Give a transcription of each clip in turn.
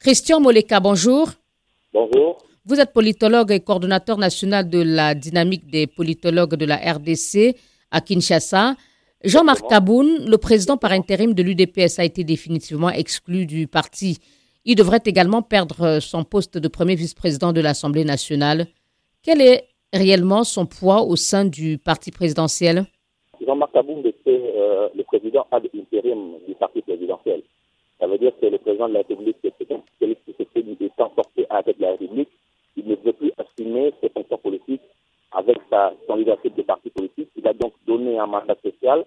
Christian Moleka, bonjour. Bonjour. Vous êtes politologue et coordonnateur national de la dynamique des politologues de la RDC à Kinshasa. Jean-Marc Kaboun, le président par intérim de l'UDPS, a été définitivement exclu du parti. Il devrait également perdre son poste de premier vice-président de l'Assemblée nationale. Quel est réellement son poids au sein du parti présidentiel? Jean-Marc Kaboun était euh, le président ad intérim du parti présidentiel. Ça veut dire que le président de la République, Félix Tshisekedi, étant porté avec la République, il ne veut plus assumer ses fonctions politiques avec sa candidature de parti politique. Il a donc donné un mandat social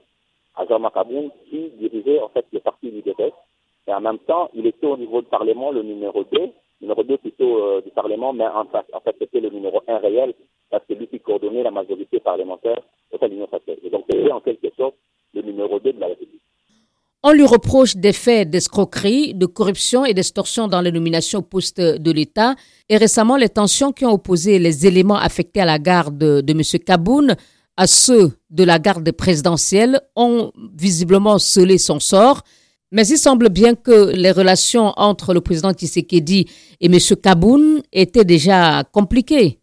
à Jean-Marc Aboun qui dirigeait en fait le parti du DPS. Et en même temps, il était au niveau du Parlement le numéro 2, numéro 2 plutôt euh, du Parlement, mais en, fait, en fait c'était le numéro 1 réel parce que lui qui coordonnait la majorité parlementaire au sein de l'Union Et donc c'était en quelque sorte le numéro 2 de la République. On lui reproche des faits d'escroquerie, de corruption et d'extorsion dans les nominations au poste de l'État. Et récemment, les tensions qui ont opposé les éléments affectés à la garde de, M. Kaboun à ceux de la garde présidentielle ont visiblement scellé son sort. Mais il semble bien que les relations entre le président Tshisekedi et M. Kaboun étaient déjà compliquées.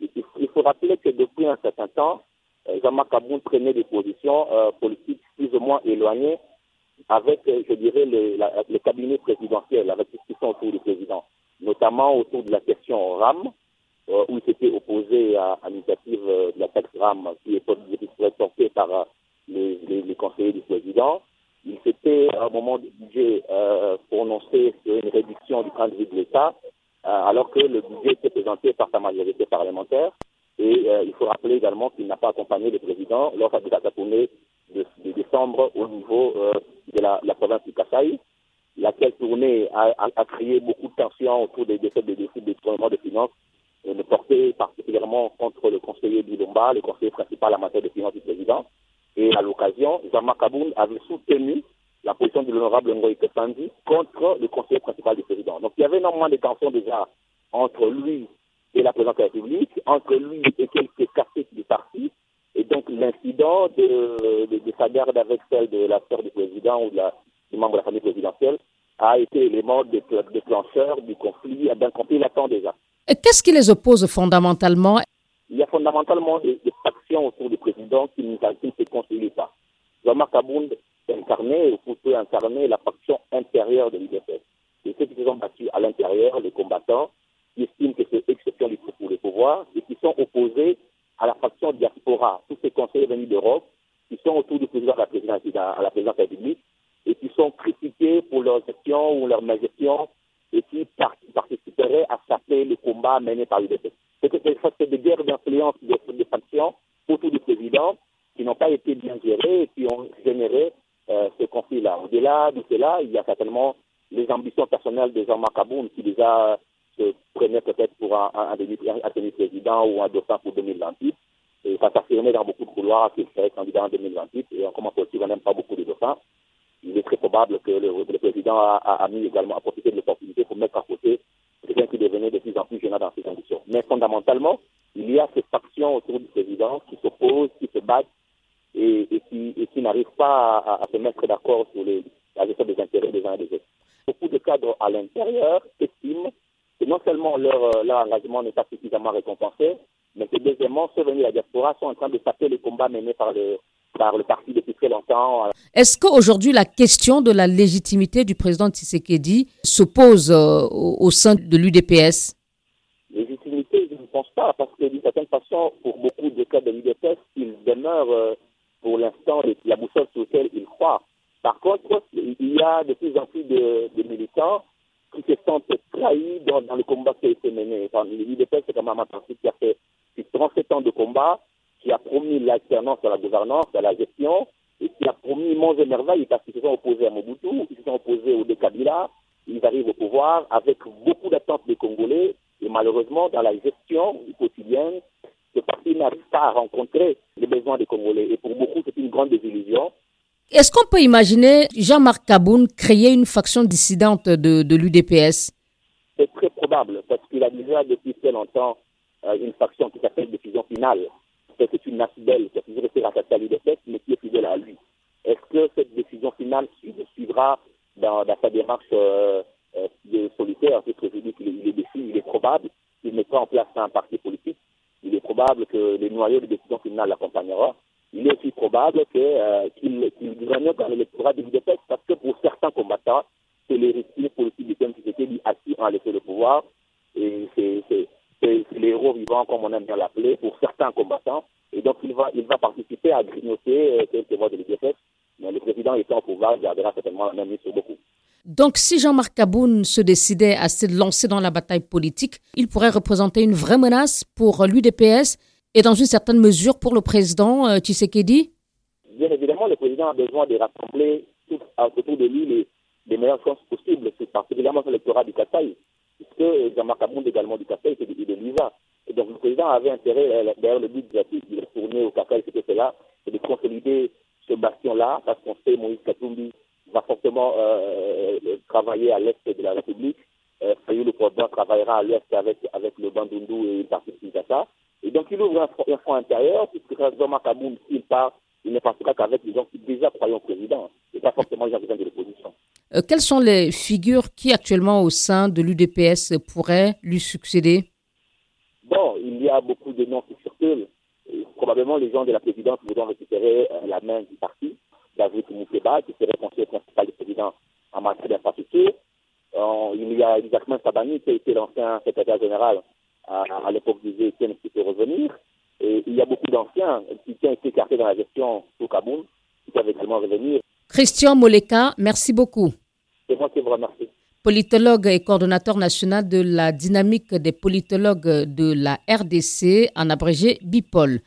Il faut rappeler que depuis un certain temps, euh, Jean-Marc Kaboun prenait des positions euh, politiques plus ou moins éloignées avec, euh, je dirais, le, le cabinet présidentiel, avec les discussions autour du président, notamment autour de la question RAM, où il s'était opposé à, l'initiative euh, de la taxe RAM qui est portée par les, les, les, conseillers du président. Il s'était, à un moment du budget, euh, prononcé sur une réduction du train de vie de l'État, alors que le budget était présenté par sa majorité parlementaire. Et il faut rappeler également qu'il n'a pas accompagné le président lors de la tournée de, décembre au niveau de la, province du Kassai, laquelle tournée a, créé beaucoup de tensions autour des défis des défis de de finances, et portait particulièrement contre le conseiller Bilomba, le conseiller principal en matière de finances du président. Et à l'occasion, Jean-Marc Kaboun avait soutenu la position de l'honorable Ngoï Kefandi contre le conseiller principal du président. Donc il y avait énormément de tensions déjà entre lui et la présidente de la République, entre lui et quelques cassettes du parti, et donc l'incident de, de, de, sa garde avec celle de la sœur du président ou de la, du membre de la famille présidentielle a été l'élément déclencheur du conflit, d'un conflit latent déjà. Qu'est-ce qui les oppose fondamentalement? Il y a fondamentalement des, factions autour du président qui ne, qui ne se concilient pas. Jean-Marc Abound incarnait, ou peut incarner la faction intérieure de l'IDF. Et ceux qui se sont battus à l'intérieur, les combattants, qui estiment que c'est exception pour les pouvoirs et qui sont opposés à la faction diaspora, tous ces conseillers venus d'Europe, qui sont autour du président de la présidence, à la présidence de République, et qui sont critiqués pour leur gestion ou leur malgestion, et qui participeraient à saper le combat mené par l'UDP. C'est des guerres d'influence des, des factions autour du président qui n'ont pas été bien gérées et qui ont généré euh, ce conflit-là. Au-delà de cela, il y a certainement les ambitions personnelles de Jean-Marc Aboun qui déjà se prenait peut-être pour un, un demi-président ou un dauphin pour 2028. Et ça s'affirmait dans beaucoup de couloirs qu'il serait candidat en 2028. Et en comment politique, on n'aime pas beaucoup de dauphins. Il est très probable que le, le président a, a, mis également à profiter de l'opportunité pour mettre à côté quelqu'un qui devenait de plus en plus gênant dans ces conditions. Mais fondamentalement, il y a ces factions autour du président qui s'opposent, qui se battent et, qui, et n'arrivent pas à, se mettre d'accord sur les, la gestion des intérêts des uns et des autres. Beaucoup de cadres à l'intérieur estiment que non seulement leur, leur engagement n'est pas suffisamment récompensé, mais que deuxièmement, ceux venus de la diaspora sont en train de taper les combats menés par le, par le parti depuis très longtemps. Est-ce qu'aujourd'hui, la question de la légitimité du président Tshisekedi se pose euh, au, sein de l'UDPS Légitimité, je ne pense pas, parce que d'une certaine façon, pour beaucoup de cas de l'UDPS, il demeure euh, pour l'instant la boussole sur laquelle il croit. Par contre, il y a de plus en plus de, militants qui se sentent trahis dans, le combat qui a été mené. Enfin, c'est quand même un parti qui a fait 37 ans de combat, qui a promis l'alternance à la gouvernance, à la gestion, et qui a promis monts et parce qu'ils se sont opposés à Mobutu, ils se sont opposés au Kabila, ils arrivent au pouvoir avec beaucoup d'attentes des Congolais, et malheureusement, dans la gestion quotidienne, ce parti n'arrive pas à rencontrer les besoins des Congolais. Et pour beaucoup, c'est une grande désillusion. Est-ce qu'on peut imaginer Jean-Marc Kaboun créer une faction dissidente de, de l'UDPS C'est très probable, parce qu'il a déjà depuis très longtemps euh, une faction qui s'appelle Décision Finale. C'est une nacibelle qui a toujours été rattachée à l'UDPS, mais qui est fidèle à lui. Est-ce que cette décision finale suivra dans, dans sa démarche euh, de solitaire, puisque je dis qu'il est déçu, il est probable qu'il mette pas en place un parti politique. Il est probable noyaux de décision finale l'accompagneront. Il est aussi probable qu'il euh, qu gouverne dans l'électorat de l'UDPS parce que pour certains combattants, c'est les risques politiques du thème qui étaient assis en laisser le pouvoir. Et c'est les héros vivants, comme on aime bien l'appeler, pour certains combattants. Et donc, il va, il va participer à grignoter euh, quelques voix de l'UDPS. Mais le président étant au pouvoir, il gardera certainement la même mise sur beaucoup. Donc, si Jean-Marc Kaboun se décidait à se lancer dans la bataille politique, il pourrait représenter une vraie menace pour l'UDPS et dans une certaine mesure pour le président euh, Tshisekedi? Bien évidemment, le président a besoin de rassembler tout, autour de lui les, meilleures chances possibles, c'est particulièrement sur l'électorat du Kassai, puisque Jean-Marc Kaboun également du Kassai, c'est de, de l'ISA. Et donc, le président avait intérêt, euh, d'ailleurs, le but de, retourner au Kassai, c'était cela, c'est de consolider ce bastion-là, parce qu'on sait Moïse Katumbi va fortement euh, travailler à l'est de la République. Euh, Fayou le président travaillera à l'est avec, avec le Bandundu et une partie de Kinshasa. Et donc il ouvre un front, un front intérieur, puisque Jean-Marc Kaboun, s'il part, il ne partira qu'avec les gens qui déjà croient au président, et pas forcément les gens de l'opposition. Euh, quelles sont les figures qui actuellement au sein de l'UDPS pourraient lui succéder? Bon, il y a beaucoup de noms qui circulent. Et probablement les gens de la présidence voudront récupérer euh, la main du parti. David Moukeba, qui serait conseiller principal du président en matière d'infrastructure. Euh, il y a Jacquemin Sabani, qui a été l'ancien secrétaire général à, à l'époque du GITN, qui peut revenir. Et il y a beaucoup d'anciens qui ont été écartés dans la gestion au Kaboun, qui peuvent également revenir. Christian Moleka, merci beaucoup. C'est moi qui vous remercie. Politologue et coordonnateur national de la dynamique des politologues de la RDC, en abrégé BIPOL.